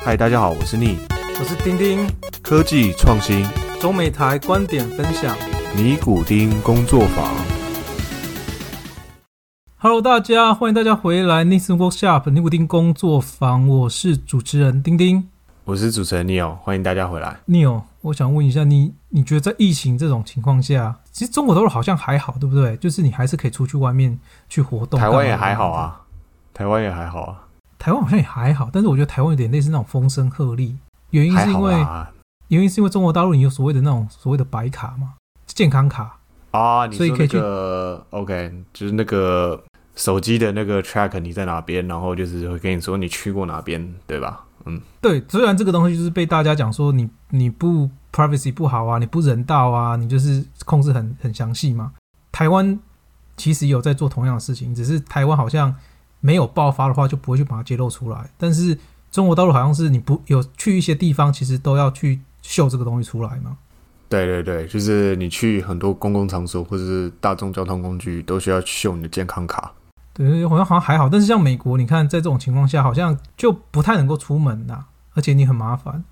嗨，大家好，我是逆我是丁丁，科技创新中美台观点分享。尼古丁工作坊。Hello，大家欢迎大家回来 n i s Workshop 尼古丁工作坊，我是主持人丁丁。我是主持人 Neil，欢迎大家回来。Neil，我想问一下你，你觉得在疫情这种情况下，其实中国大陆好像还好，对不对？就是你还是可以出去外面去活动。台湾也还好，啊，台湾也还好啊，台湾好像也还好，但是我觉得台湾有点类似那种风声鹤唳，原因是因为啊。原因是因为中国大陆你有所谓的那种所谓的白卡嘛，健康卡。啊，你说那所以可以去个 OK，就是那个手机的那个 track 你在哪边，然后就是会跟你说你去过哪边，对吧？嗯，对，虽然这个东西就是被大家讲说你你不 privacy 不好啊，你不人道啊，你就是控制很很详细嘛。台湾其实有在做同样的事情，只是台湾好像没有爆发的话就不会去把它揭露出来，但是中国大陆好像是你不有去一些地方，其实都要去秀这个东西出来嘛。对对对，就是你去很多公共场所或者是大众交通工具，都需要秀你的健康卡。对，好像好像还好，但是像美国，你看在这种情况下，好像就不太能够出门呐、而且你很麻烦，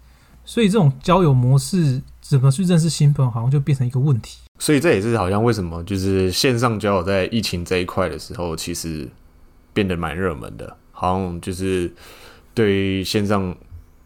所以这种交友模式怎么去认识新朋友，好像就变成一个问题。所以这也是好像为什么就是线上交友在疫情这一块的时候，其实变得蛮热门的。好像就是对于线上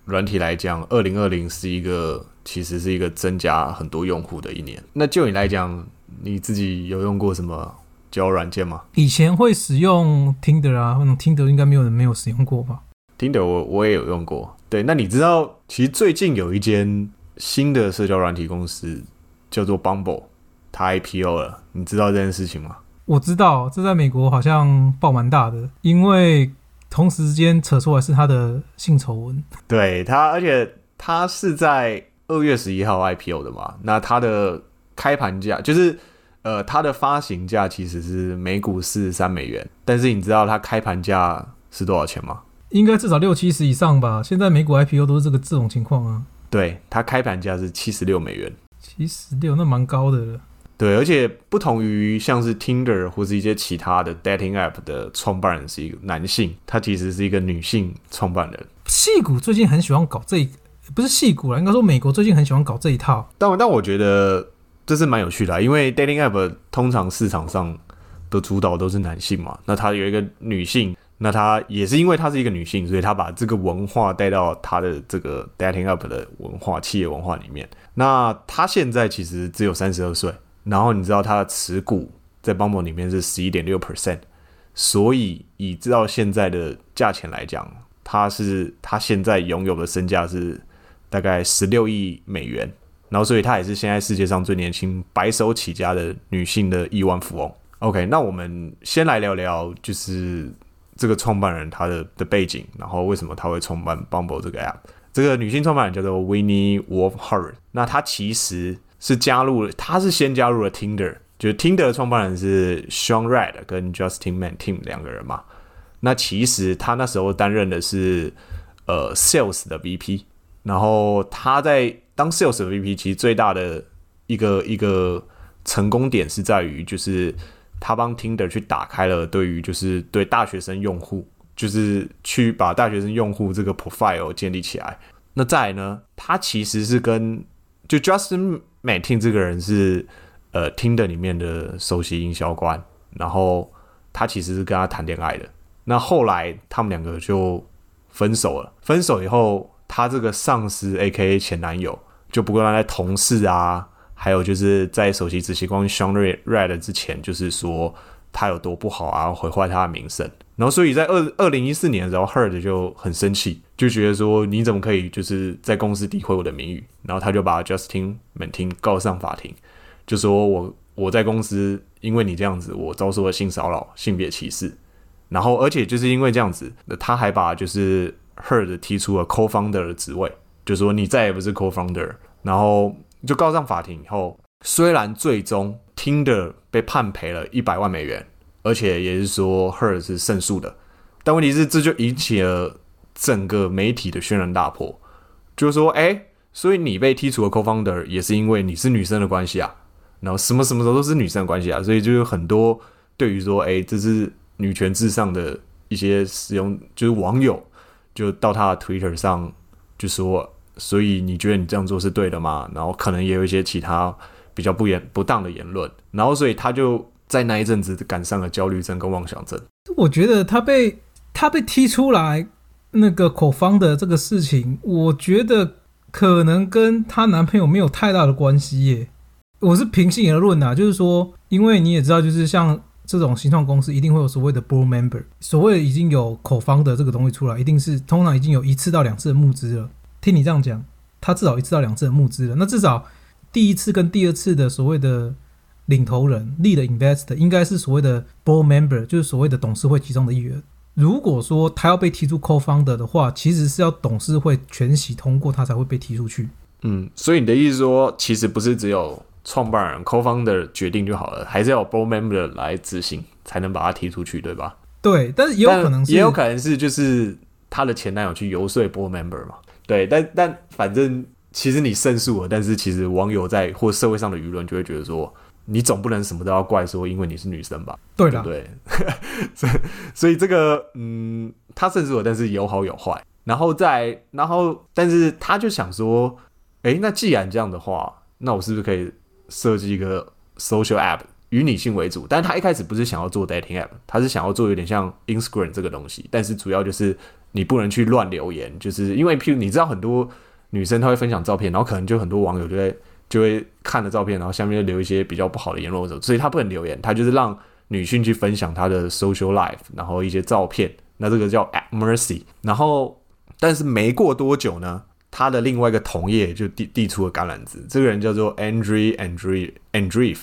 软体来讲，二零二零是一个其实是一个增加很多用户的一年。那就你来讲，你自己有用过什么交友软件吗以前会使用 Tinder 啊，那种 Tinder 应该没有人没有使用过吧？？Tinder 我我也有用过。对，那你知道其实最近有一间新的社交软体公司叫做 Bumble，它 IPO 了，你知道这件事情吗？我知道这在美国好像爆蛮大的，因为同时间扯出来是他的性丑闻。对他，而且他是在二月十一号 IPO 的嘛，那他的开盘价就是呃，它的发行价其实是每股四十三美元，但是你知道它开盘价是多少钱吗？应该至少六七十以上吧。现在美股 IPO 都是这个这种情况啊，对，它开盘价是七十六美元。七十六那蛮高的了。对，而且不同于像是 Tinder 或是一些其他的 dating app 的创办人是一个男性，他其实是一个女性创办人。戏骨最近很喜欢搞这一，不是戏骨啦，应该说美国最近很喜欢搞这一套。但但我觉得这是蛮有趣的啊、因为 dating app 通常市场上的主导都是男性嘛，那他有一个女性，那他也是因为她是一个女性，所以他把这个文化带到他的这个 dating app 的文化、企业文化里面。那他现在其实只有三十二岁，然后你知道他的持股在 Bumble 里面是十一点六 percent，所以以知道现在的价钱来讲，他是他现在拥有的身价是大概十六亿美元。然后所以他也是现在世界上最年轻、白手起家的女性的亿万富翁。OK，那我们先来聊聊，就是这个创办人他的的背景，然后为什么他会创办 Bumble 这个 app。这个女性创办人叫做 Winnie Wolf Hart，那她其实是加入了，他是先加入了 Tinder，就是 Tinder 的创办人是 Sean Red 跟 Justin Man Tim 两个人嘛。那其实他那时候担任的是呃 Sales 的 VP，然后他在当 Sales 的 VP，其实最大的一个一个成功点是在于，就是他帮 Tinder 去打开了对于就是对大学生用户，就是去把大学生用户这个 profile 建立起来。那再来呢，他其实是跟就 Justin Martin 这个人是呃 Tinder 里面的首席营销官，然后他其实是跟他谈恋爱的。那后来他们两个就分手了，分手以后，他这个上司 A.K.A 前男友就不跟他在同事啊，还有就是在首席执行官 Sean Red 之前，就是说他有多不好啊，毁坏他的名声。然后所以在二二零一四年的时候，Herd 就很生气，就觉得说你怎么可以就是在公司诋毁我的名誉？然后他就把 Justin m a n t i n 告上法庭，就说我我在公司因为你这样子，我遭受了性骚扰、性别歧视。然后，而且就是因为这样子，他还把就是 Herd 提出了 co-founder 的职位，就说你再也不是 co-founder，然后就告上法庭以后，虽然最终 Tinder 被判赔了一百万美元，而且也是说，her 是胜诉的，但问题是这就引起了整个媒体的轩然大波，就是说，哎，所以你被剔除了 co-founder 也是因为你是女生的关系啊，然后什么什么时候都是女生的关系啊，所以就有很多对于说，哎，这是女权至上的一些使用，就是网友就到他的 Twitter 上就说，所以你觉得你这样做是对的吗？然后可能也有一些其他比较不言不当的言论，然后所以他就在那一阵子赶上了焦虑症跟妄想症。我觉得他被他被踢出来那个口方的这个事情，我觉得可能跟她男朋友没有太大的关系耶。我是平心而论啊，就是说，因为你也知道，就是像这种新创公司，一定会有所谓的 board member，所谓已经有口方的这个东西出来，一定是通常已经有一次到两次的募资了。听你这样讲，他至少一次到两次的募资了，那至少第一次跟第二次的所谓的领头人 lead investor 应该是所谓的 board member，就是所谓的董事会其中的一员。如果说他要被提出 co-founder 的话，其实是要董事会全席通过，他才会被提出去。嗯，所以你的意思说，其实不是只有创办人 co-founder 决定就好了，还是要 board member 来执行，才能把他踢出去，对吧？对，但是也有可能是，也有可能是就是他的前男友去游说 board member 嘛。对，但但反正其实你胜诉了，但是其实网友在或社会上的舆论就会觉得说，你总不能什么都要怪说因为你是女生吧？对的，对？所以所以这个嗯，他胜诉了，但是有好有坏。然后再然后，但是他就想说，诶，那既然这样的话，那我是不是可以设计一个 social app 以女性为主？但是他一开始不是想要做 dating app，他是想要做有点像 Instagram 这个东西，但是主要就是你不能去乱留言，就是因为譬如你知道很多女生她会分享照片，然后可能就很多网友就会就会看了照片，然后下面就留一些比较不好的言论或者，所以他不能留言，他就是让女性去分享她的 social life，然后一些照片，那这个叫 at mercy。然后但是没过多久呢，他的另外一个同业就递递出了橄榄枝，这个人叫做 Andrew Andrew Andrew，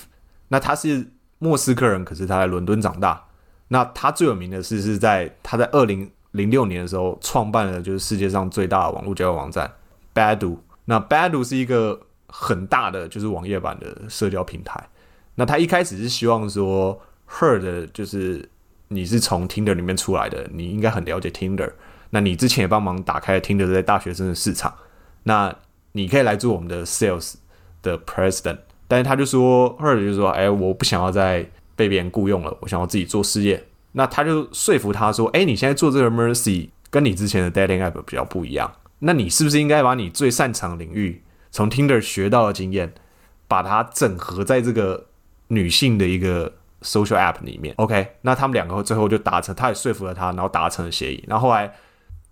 那他是莫斯科人，可是他在伦敦长大。那他最有名的是是在他在二零零六年的时候创办了就是世界上最大的网络交友网站 Badu。那 Badu 是一个很大的就是网页版的社交平台。那他一开始是希望说 Her 的就是你是从 Tinder 里面出来的，你应该很了解 Tinder。那你之前也帮忙打开了 Tinder 在大学生的市场，那你可以来做我们的 Sales 的 President。但是他就说 Her 就说，哎，我不想要再被别人雇佣了，我想要自己做事业。那他就说服他说：“哎，你现在做这个 Mercy 跟你之前的 Dating App 比较不一样，那你是不是应该把你最擅长领域从 Tinder 学到的经验，把它整合在这个女性的一个 Social App 里面？”OK，那他们两个最后就达成，他也说服了他，然后达成了协议。然后后来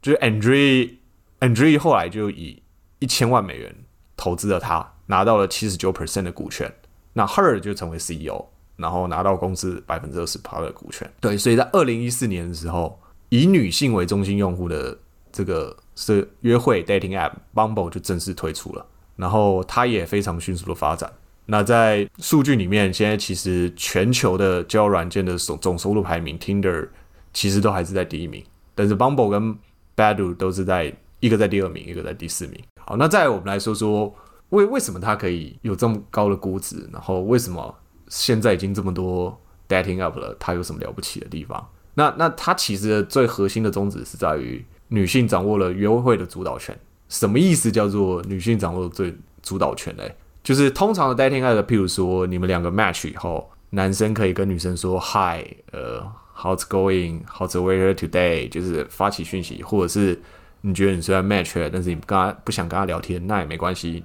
就是 Andre Andre 后来就以一千万美元投资了他，拿到了七十九 percent 的股权。那 Her 就成为 CEO。然后拿到公司百分之二十趴的股权。对，所以在二零一四年的时候，以女性为中心用户的这个是约会 dating app Bumble 就正式推出了。然后它也非常迅速的发展。那在数据里面，现在其实全球的交友软件的总总收入排名，Tinder 其实都还是在第一名，但是 Bumble 跟 Badu 都是在一个在第二名，一个在第四名。好，那再我们来说说为为什么它可以有这么高的估值，然后为什么？现在已经这么多 dating up 了，它有什么了不起的地方？那那它其实最核心的宗旨是在于女性掌握了约会的主导权。什么意思？叫做女性掌握最主导权嘞？就是通常的 dating app，譬如说你们两个 match 以后，男生可以跟女生说 Hi，呃，How's going？How's the weather today？就是发起讯息，或者是你觉得你虽然 match，但是你不跟他不想跟他聊天，那也没关系。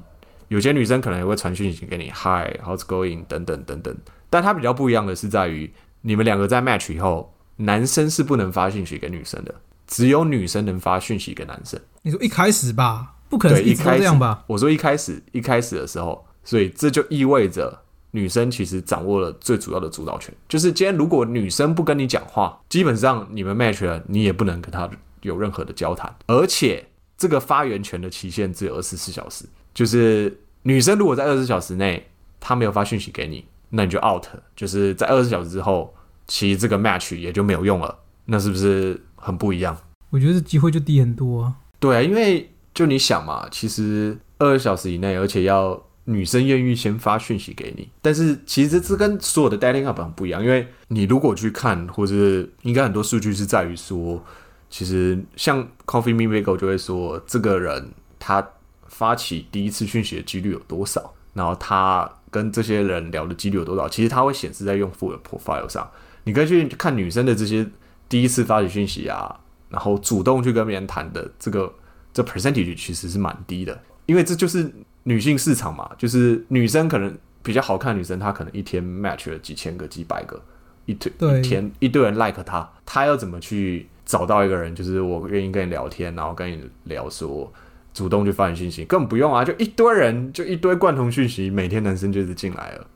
有些女生可能也会传讯息给你，Hi，How's going？等等等等。但它比较不一样的是在于，你们两个在 match 以后，男生是不能发讯息给女生的，只有女生能发讯息给男生。你说一开始吧，不可能一开始这样吧？我说一开始，一开始的时候，所以这就意味着女生其实掌握了最主要的主导权。就是今天如果女生不跟你讲话，基本上你们 match 了，你也不能跟她有任何的交谈，而且这个发言权的期限只有二十四小时。就是女生如果在二十四小时内她没有发讯息给你，那你就 out。就是在二十四小时之后，其实这个 match 也就没有用了。那是不是很不一样？我觉得这机会就低很多啊。对啊，因为就你想嘛，其实二十小时以内，而且要女生愿意先发讯息给你。但是其实这跟所有的 dating up 很不一样，因为你如果去看，或者应该很多数据是在于说，其实像 Coffee Me Bagel 就会说，这个人他。发起第一次讯息的几率有多少？然后他跟这些人聊的几率有多少？其实他会显示在用户的 profile 上。你可以去看女生的这些第一次发起讯息啊，然后主动去跟别人谈的这个这 percentage 其实是蛮低的，因为这就是女性市场嘛，就是女生可能比较好看的女生，她可能一天 match 了几千个、几百个，一堆对。一天一堆人 like 她，她要怎么去找到一个人，就是我愿意跟你聊天，然后跟你聊说主动去发你讯息，根本不用啊，就一堆人，就一堆贯通讯息，每天男生就是进来了，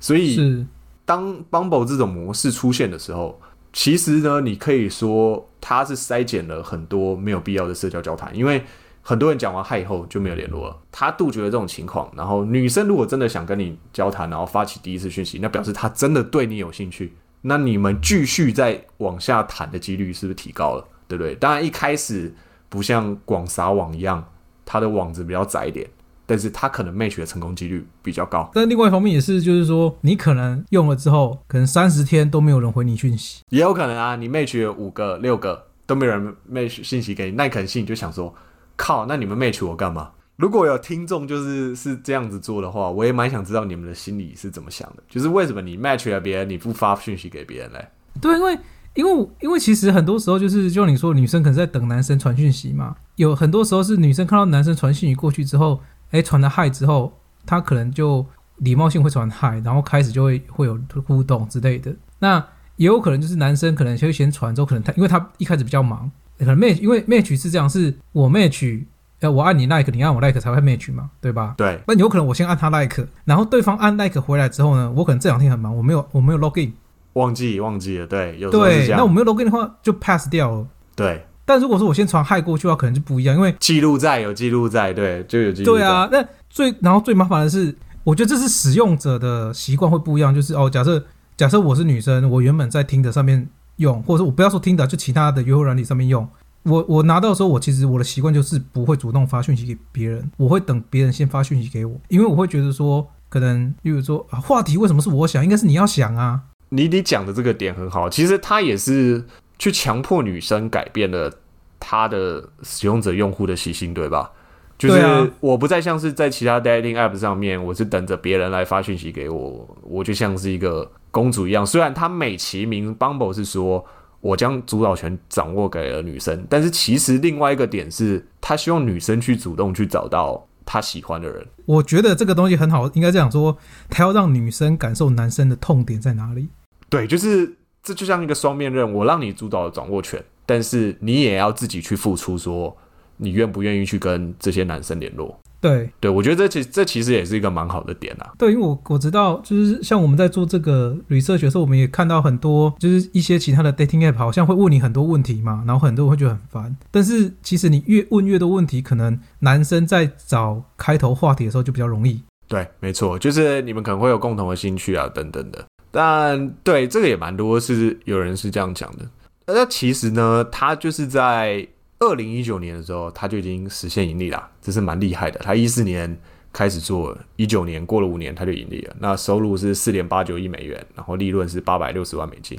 所以当 Bumble 这种模式出现的时候，其实呢，你可以说它是筛减了很多没有必要的社交交谈，因为很多人讲完嗨以后就没有联络了。他杜绝了这种情况，然后女生如果真的想跟你交谈，然后发起第一次讯息，那表示她真的对你有兴趣，那你们继续再往下谈的几率是不是提高了？对不对？当然一开始不像广撒网一样，它的网子比较窄一点，但是它可能 match 的成功几率比较高。但另外一方面也是，就是说你可能用了之后，可能三十天都没有人回你讯息，也有可能啊，你 match 了五个、六个都没有人 match 信息给你，那你可能心里就想说，靠，那你们 match 我干嘛？如果有听众就是是这样子做的话，我也蛮想知道你们的心里是怎么想的，就是为什么你 match 了别人，你不发讯息给别人嘞？对，因为因为因为其实很多时候就是就像你说，女生可能在等男生传讯息嘛，有很多时候是女生看到男生传讯息过去之后，哎，传了嗨之后，他可能就礼貌性会传嗨，然后开始就会会有互动之类的。那也有可能就是男生可能就会先传，之后可能他因为他一开始比较忙，可能 match 因为 match 是这样，是我 match，呃，我按你 like，你按我 like 才会 match 嘛，对吧？对，那有可能我先按他 like，然后对方按 like 回来之后呢，我可能这两天很忙，我没有我没有 login，忘记忘记了，对，有对，那我没有 login 的话就 pass 掉了。对，但如果说我先传害过去的话，可能就不一样，因为记录在有记录在，对，就有记录在，对啊，那最然后最麻烦的是，我觉得这是使用者的习惯会不一样，就是哦，假设假设我是女生，我原本在听的上面用，或者说我不要说听的，就其他的约会软体上面用。我我拿到的时候，我其实我的习惯就是不会主动发讯息给别人，我会等别人先发讯息给我，因为我会觉得说，可能例如说啊，话题为什么是我想，应该是你要想啊，你你讲的这个点很好，其实他也是去强迫女生改变了她的使用者用户的习性，对吧？就是我不再像是在其他 dating app 上面，我是等着别人来发讯息给我，我就像是一个公主一样。虽然他美其名 Bumble 是说我将主导权掌握给了女生，但是其实另外一个点是，他希望女生去主动去找到他喜欢的人。我觉得这个东西很好，应该这样说，他要让女生感受男生的痛点在哪里。对，就是这就像一个双面刃，我让你主导掌握权，但是你也要自己去付出，说你愿不愿意去跟这些男生联络。对，对我觉得这其这其实也是一个蛮好的点啊。对，因为我我知道，就是像我们在做这个 research 的时候，我们也看到很多，就是一些其他的 dating app 好像会问你很多问题嘛，然后很多人会觉得很烦。但是其实你越问越多问题，可能男生在找开头话题的时候就比较容易。对，没错，就是你们可能会有共同的兴趣啊，等等的。但对这个也蛮多是有人是这样讲的。那其实呢，他就是在二零一九年的时候，他就已经实现盈利啦，这是蛮厉害的。他一四年开始做，一九年过了五年他就盈利了。那收入是四点八九亿美元，然后利润是八百六十万美金。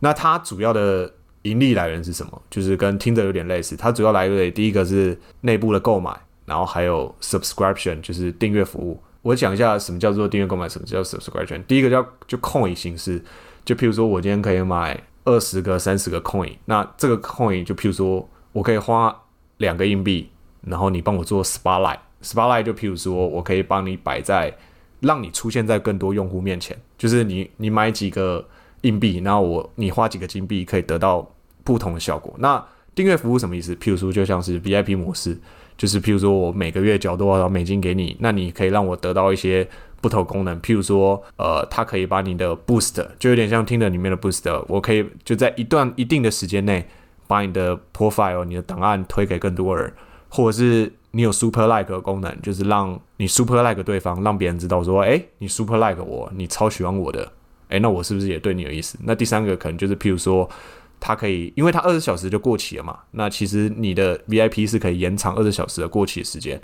那它主要的盈利来源是什么？就是跟听着有点类似，它主要来源第一个是内部的购买，然后还有 subscription，就是订阅服务。我讲一下什么叫做订阅购买，什么叫 subscription。第一个叫就 coin 形式，就譬如说我今天可以买二十个、三十个 coin，那这个 coin 就譬如说我可以花两个硬币，然后你帮我做 spotlight。spotlight 就譬如说我可以帮你摆在，让你出现在更多用户面前，就是你你买几个硬币，然后我你花几个金币可以得到不同的效果。那订阅服务什么意思？譬如说就像是 VIP 模式。就是譬如说我每个月缴多少美金给你，那你可以让我得到一些不同功能，譬如说，呃，它可以把你的 boost，就有点像听的里面的 boost，我可以就在一段一定的时间内，把你的 profile、你的档案推给更多人，或者是你有 super like 的功能，就是让你 super like 对方，让别人知道说，哎、你 super like 我，你超喜欢我的，哎、那我是不是也对你有意思？那第三个可能就是譬如说。它可以，因为它二十小时就过期了嘛。那其实你的 VIP 是可以延长二十小时的过期时间。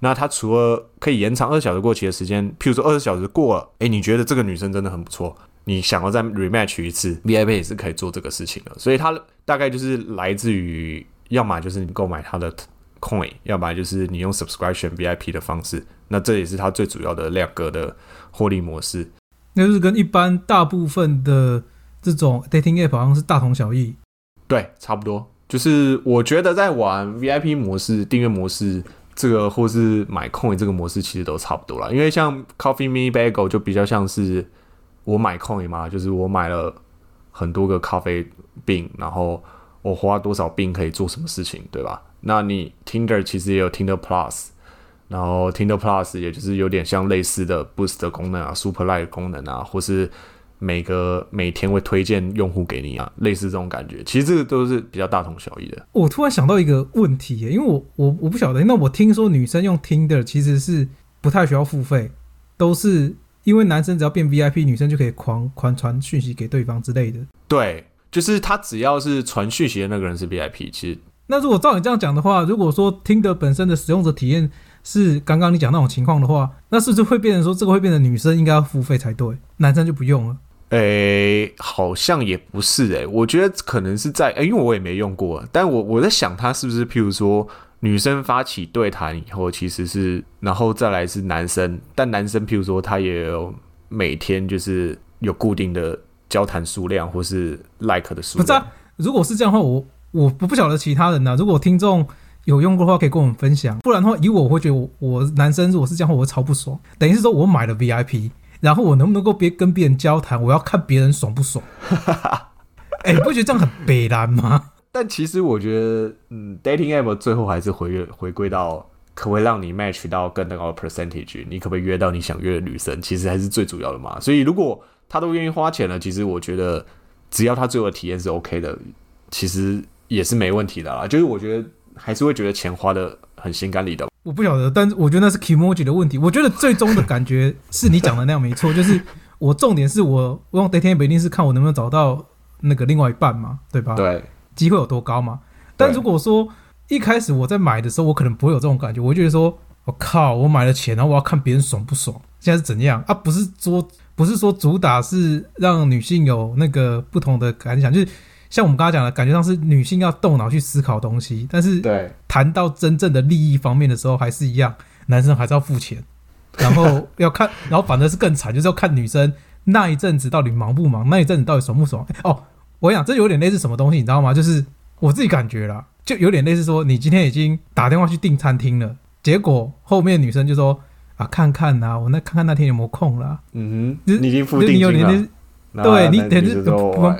那它除了可以延长二十小时过期的时间，譬如说二十小时过了，诶，你觉得这个女生真的很不错，你想要再 rematch 一次，VIP 也是可以做这个事情的。所以它大概就是来自于，要么就是你购买它的 coin，要么就是你用 subscription VIP 的方式。那这也是它最主要的两个的获利模式。那就是跟一般大部分的这种 dating app 好像是大同小异。对，差不多。就是我觉得在玩 VIP 模式、订阅模式这个，或是买 coin 这个模式，其实都差不多啦。因为像 Coffee Me Bagel 就比较像是我买 coin 嘛，就是我买了很多个咖啡饼，然后我花多少饼可以做什么事情，对吧？那你 Tinder 其实也有 Tinder Plus，然后 Tinder Plus 也就是有点像类似的 Boost 的功能啊、Super Like 功能啊，或是每个每天会推荐用户给你啊，类似这种感觉。其实这个都是比较大同小异的。我突然想到一个问题耶，因为我我我不晓得，那我听说女生用 Tinder 其实是不太需要付费，都是因为男生只要变 VIP，女生就可以狂狂传讯息给对方之类的。对，就是他只要是传讯息的那个人是 VIP，其实那如果照你这样讲的话，如果说 Tinder 本身的使用者体验是刚刚你讲那种情况的话，那是不是会变成说这个会变成女生应该要付费才对，男生就不用了？诶、好像也不是诶、我觉得可能是在诶、因为我也没用过，但我我在想，他是不是譬如说女生发起对谈以后，其实是然后再来是男生，但男生譬如说他也有每天就是有固定的交谈数量或是 like 的数量，不是啊，如果是这样的话，我我不不晓得其他人呢、如果听众有用过的话，可以跟我们分享。不然的话，以我会觉得我我男生如果是这样话，我会超不爽。等于是说我买了 VIP，然后我能不能够别跟别人交谈，我要看别人爽不爽。哎、你不觉得这样很北蓝吗？但其实我觉得，嗯，dating app 最后还是回回归到可不可以让你 match 到更高的 percentage，你可不可以约到你想约的女生，其实还是最主要的嘛。所以如果他都愿意花钱了，其实我觉得只要他最后的体验是 OK 的，其实也是没问题的啦。就是我觉得还是会觉得钱花的很心甘理得。我不晓得，但是我觉得那是 emoji 的问题。我觉得最终的感觉是你讲的那样没错，就是我重点是我我用 dating app 一定是看我能不能找到那个另外一半嘛，对吧？对，机会有多高嘛。但如果说一开始我在买的时候，我可能不会有这种感觉，我就觉得说，我靠，我买了钱，然后我要看别人爽不爽，现在是怎样啊？不是说不是说主打是让女性有那个不同的感想，就是像我们刚刚讲的，感觉上是女性要动脑去思考东西，但是对，谈到真正的利益方面的时候，还是一样，男生还是要付钱，然后要看，然后反而是更惨，就是要看女生那一阵子到底忙不忙，那一阵子到底爽不爽。哦，我跟你讲，这有点类似什么东西，你知道吗？就是我自己感觉啦，就有点类似说，你今天已经打电话去订餐厅了，结果后面女生就说啊，看看呐、我那看看那天有没有空啦。嗯哼，就是你已经付就是定金了对你等于我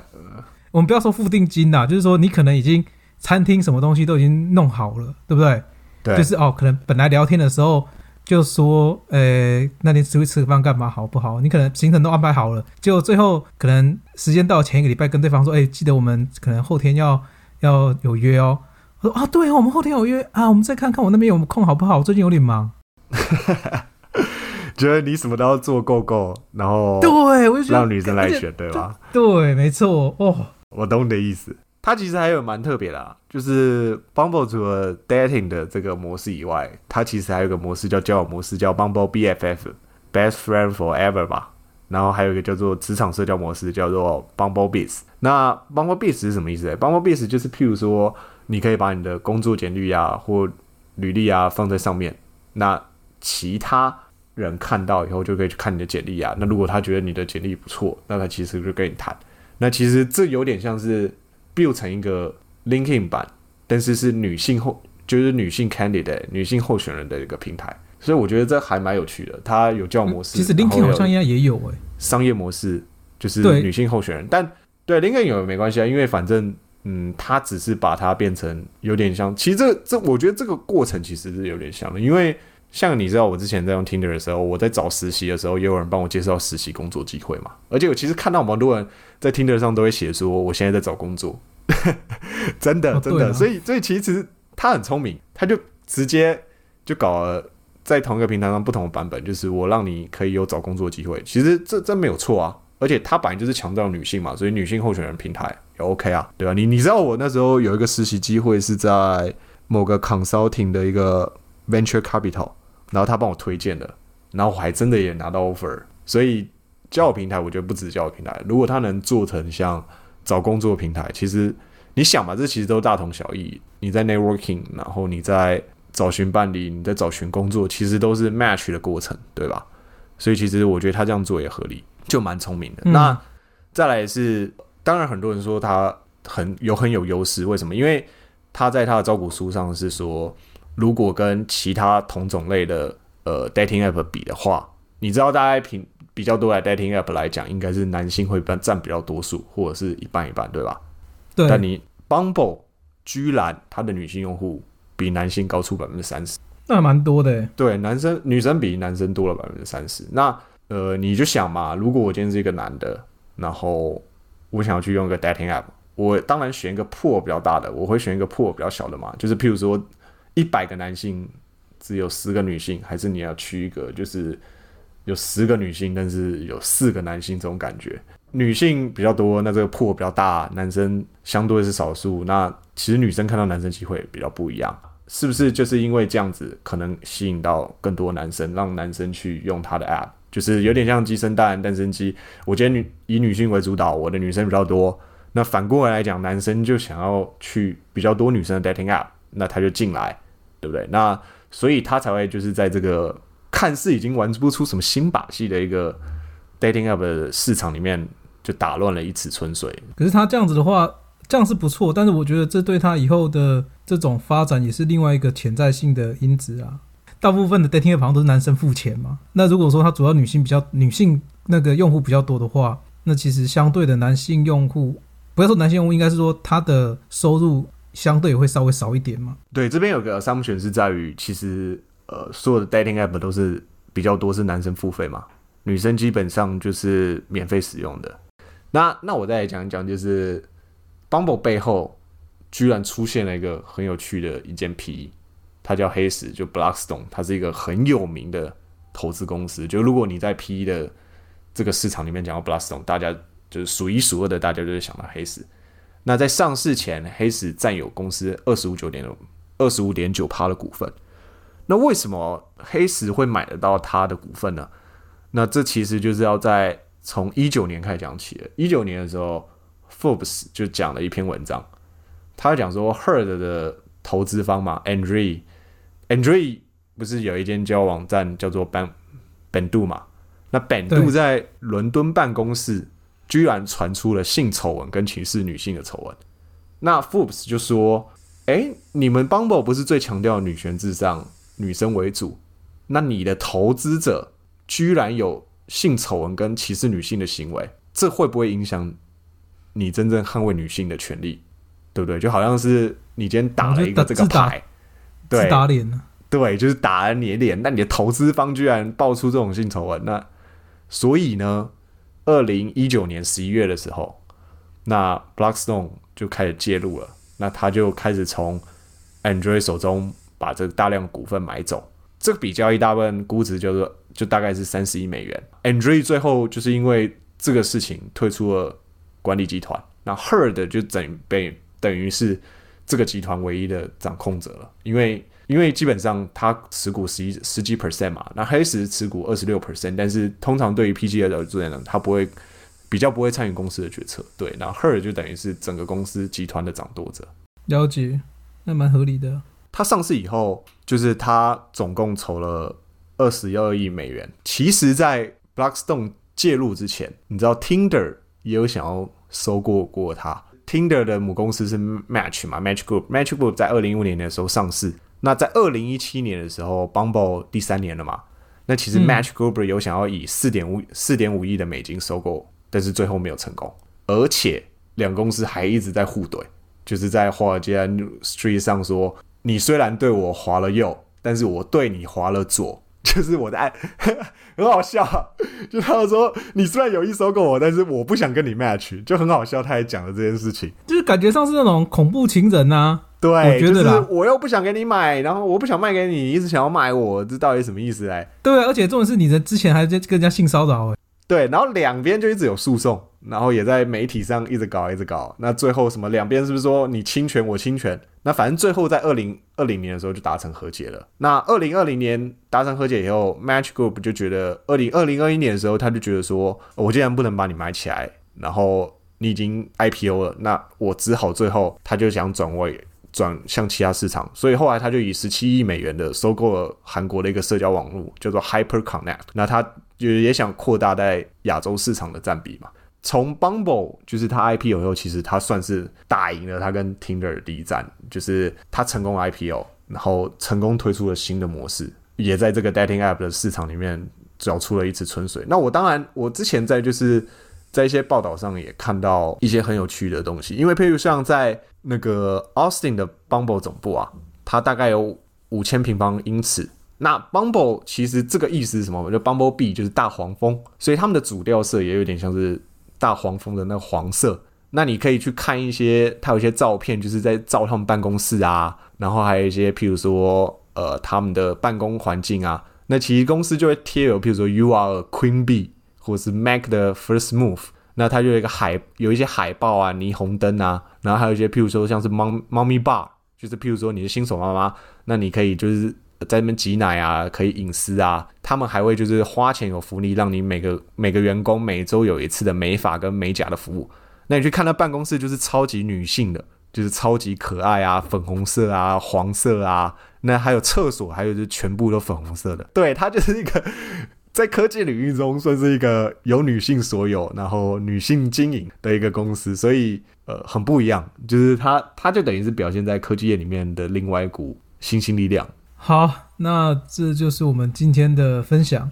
我们不要说付定金啦，就是说你可能已经餐厅什么东西都已经弄好了，对不对？对，就是哦，可能本来聊天的时候就说，呃，那天出去吃个饭干嘛好不好？你可能行程都安排好了，结果最后可能时间到前一个礼拜跟对方说，哎，记得我们可能后天要要有约哦。我说啊，对哦，我们后天有约啊，我们再看看我那边有没有空好不好？我最近有点忙。觉得你什么都要做够够，然后对，我就让女生来选，对吧？对，没错哦。我懂你的意思。它其实还有蛮特别的、啊，就是 Bumble 除了 dating 的这个模式以外，它其实还有个模式叫交友模式，叫 Bumble BFF（Best Friend Forever） 吧。然后还有一个叫做职场社交模式，叫做 Bumble Biz。那 Bumble Biz 是什么意思呢？Bumble Biz 就是譬如说，你可以把你的工作简历啊或履历啊放在上面，那其他人看到以后就可以去看你的简历啊。那如果他觉得你的简历不错，那他其实就跟你谈。那其实这有点像是 build 成一个 LinkedIn 版，但是是女性候就是女性 candidate 女性候选人的一个平台，所以我觉得这还蛮有趣的。它有教模式，其实 LinkedIn 有好像应该也有哎、商业模式，就是女性候选人，但对 LinkedIn 有没关系啊，因为反正嗯，它只是把它变成有点像，其实这这我觉得这个过程其实是有点像的，因为像你知道我之前在用 Tinder 的时候，我在找实习的时候，也有人帮我介绍实习工作机会嘛，而且我其实看到蛮多人在 Tinder 上都会写说我现在在找工作，真 的真的，所以所以其实他很聪明，他就直接就搞了。在同一个平台上不同的版本，就是我让你可以有找工作机会，其实这这没有错啊，而且他本来就是强调女性嘛，所以女性候选人平台也 OK 啊，对吧、你你知道我那时候有一个实习机会是在某个 consulting 的一个 venture capital，然后他帮我推荐的，然后我还真的也拿到 offer，所以交友平台我觉得不止交友平台，如果它能做成像找工作平台，其实你想嘛，这其实都大同小异。你在 networking，然后你在找寻伴侣，你在找寻工作，其实都是 match 的过程，对吧？所以其实我觉得他这样做也合理，就蛮聪明的。那再来是，当然很多人说他很有很有优势。为什么？因为他在他的招股书上是说，如果跟其他同种类的呃 dating app 比的话，你知道大概平比较多的 dating app 来讲，应该是男性会占占比较多数，或者是一半一半，对吧？对，但你 Bumble 居然它的女性用户比男性高出百分之三十，那蛮多的欸。对，男生女生比男生多了百分之三十。那呃，你就想嘛，如果我今天是一个男的，然后我想要去用一个 dating app，我当然选一个破比较大的，我会选一个破比较小的嘛。就是譬如说，一百个男性只有十个女性，还是你要去一个就是有十个女性，但是有四个男性这种感觉。女性比较多，那这个破比较大，男生相对是少数。那其实女生看到男生机会比较不一样，是不是？就是因为这样子，可能吸引到更多男生，让男生去用他的 app，就是有点像鸡生蛋，蛋生鸡。我今天女以女性为主导，我的女生比较多。那反过来来讲，男生就想要去比较多女生的 dating app，那他就进来，对不对？那所以他才会就是在这个看似已经玩不出什么新把戏的一个 dating app 的市场里面。就打乱了一池春水。可是他这样子的话，这样是不错，但是我觉得这对他以后的这种发展也是另外一个潜在性的因子啊。大部分的 dating app 好像都是男生付钱嘛，那如果说他主要女性比较女性那个用户比较多的话，那其实相对的男性用户，不要说男性用户，应该是说他的收入相对会稍微少一点嘛。对，这边有个 assumption 是在于，其实呃，所有的 dating app 都是比较多是男生付费嘛，女生基本上就是免费使用的。那那我再来讲一讲，就是 Bumble 背后居然出现了一个很有趣的一件 PE，它叫黑石，就 Blackstone，它是一个很有名的投资公司。就如果你在 PE 的这个市场里面讲到 Blackstone，大家就是数一数二的，大家就会想到黑石。那在上市前，黑石占有公司二十五九点二十五点九趴的股份。那为什么黑石会买得到它的股份呢？那这其实就是要在从一九年开始讲起的。一九年的时候，Forbes 就讲了一篇文章，他讲说 Herd 的投资方嘛，Andre，Andre 不是有一间交友网站叫做 Ben Ben Do 嘛？那 Ben Do 在伦敦办公室居然传出了性丑闻跟歧视女性的丑闻。那 Forbes 就说：“哎，你们 Bumble 不是最强调女权至上、女生为主？那你的投资者居然有？”性丑闻跟歧视女性的行为，这会不会影响你真正捍卫女性的权利？对不对？就好像是你今天打了一个这个牌，对，打脸了，对，就是打了你的脸。那你的投资方居然爆出这种性丑闻，那所以呢，二零一九年十一月的时候，那 Blackstone 就开始介入了，那他就开始从 Android 手中把这个大量股份买走。这个比较一大部分估值就是。就大概是三十亿美元。Andre 最后就是因为这个事情退出了管理集团，那 Herd 就等于被等于是这个集团唯一的掌控者了。因为因为基本上他持股十一十几 percent 嘛，那黑石持股二十六 percent，但是通常对于 PG 的投资人呢，他不会比较不会参与公司的决策。对，那 Herd 就等于是整个公司集团的掌舵者。了解，那蛮合理的。他上市以后，就是他总共筹了。二十二亿美元。其实，在 Blackstone 介入之前，你知道 Tinder 也有想要收购过他。Tinder 的母公司是 Match 嘛，Match Group，Match Group 在二零一五年的时候上市。那在二零一七年的时候，Bumble 第三年了嘛？那其实 Match Group 有想要以四点五四点五亿的美金收购，但是最后没有成功。而且两公司还一直在互怼，就是在华尔街 Street 上说：“你虽然对我划了右，但是我对你划了左。”就是我的爱，很好笑。就他说，你虽然有意收购我，但是我不想跟你 match，就很好笑。他还讲了这件事情，就是感觉像是那种恐怖情人呐。对，我觉得我又不想给你买，然后我不想卖给你，你一直想要买我，这到底什么意思？哎，对，而且重点是你的之前还在跟人家性骚扰，哎，对，然后两边就一直有诉讼。然后也在媒体上一直搞，一直搞。那最后什么两边是不是说你侵权我侵权？那反正最后在二零二零年的时候就达成和解了。那二零二零年达成和解以后，Match Group 就觉得二零二零二一年的时候他就觉得说，我既然不能把你买起来，然后你已经 IPO 了，那我只好最后他就想转位转向其他市场，所以后来他就以十七亿美元的收购了韩国的一个社交网络叫做 Hyper Connect。那他就也想扩大在亚洲市场的占比嘛。从 Bumble 就是他 IPO 后，其实他算是打赢了他跟 Tinder 的第一战，就是他成功 IPO，然后成功推出了新的模式，也在这个 dating app 的市场里面搅出了一池春水。那我当然，我之前在就是在一些报道上也看到一些很有趣的东西，因为譬如像在那个 Austin 的 Bumble 总部啊，它大概有五千平方英尺。那 Bumble 其实这个意思是什么？就 Bumble Bee 就是大黄蜂，所以他们的主调色也有点像是大黄蜂的那个黄色。那你可以去看一些，它有一些照片，就是在照他们办公室啊，然后还有一些譬如说，呃，他们的办公环境啊。那其实公司就会贴有，譬如说 You are a Queen Bee，或者是 Make the first move。那它就有一个海，有一些海报啊、霓虹灯啊，然后还有一些譬如说像是猫猫咪吧就是譬如说你是新手妈妈，那你可以就是。在那边挤奶啊，可以隐私啊。他们还会就是花钱有福利，让你每个每个员工每周有一次的美发跟美甲的服务。那你去看那办公室，就是超级女性的，就是超级可爱啊，粉红色啊，黄色啊。那还有厕所，还有就全部都粉红色的。对，它就是一个在科技领域中算是一个由女性所有，然后女性经营的一个公司，所以呃很不一样。就是它，它就等于是表现在科技业里面的另外一股新兴力量。好，那这就是我们今天的分享。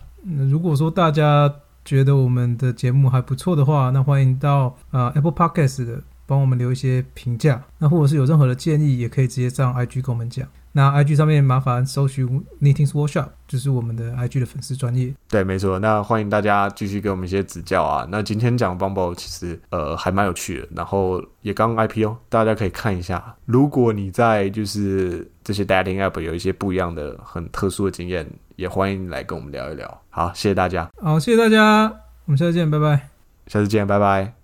如果说大家觉得我们的节目还不错的话，那欢迎到啊 Apple Podcast 的帮我们留一些评价。那或者是有任何的建议，也可以直接上 IG 跟我们讲。那 IG 上面麻烦搜寻 Knitting Workshop，就是我们的 IG 的粉丝专业。对，没错。那欢迎大家继续给我们一些指教啊。那今天讲 Bumble 其实呃还蛮有趣的，然后也刚 IPO，大家可以看一下。如果你在就是这些 dating app 有一些不一样的很特殊的经验，也欢迎来跟我们聊一聊。好，谢谢大家。好，谢谢大家，我们下次见，拜拜。下次见，拜拜。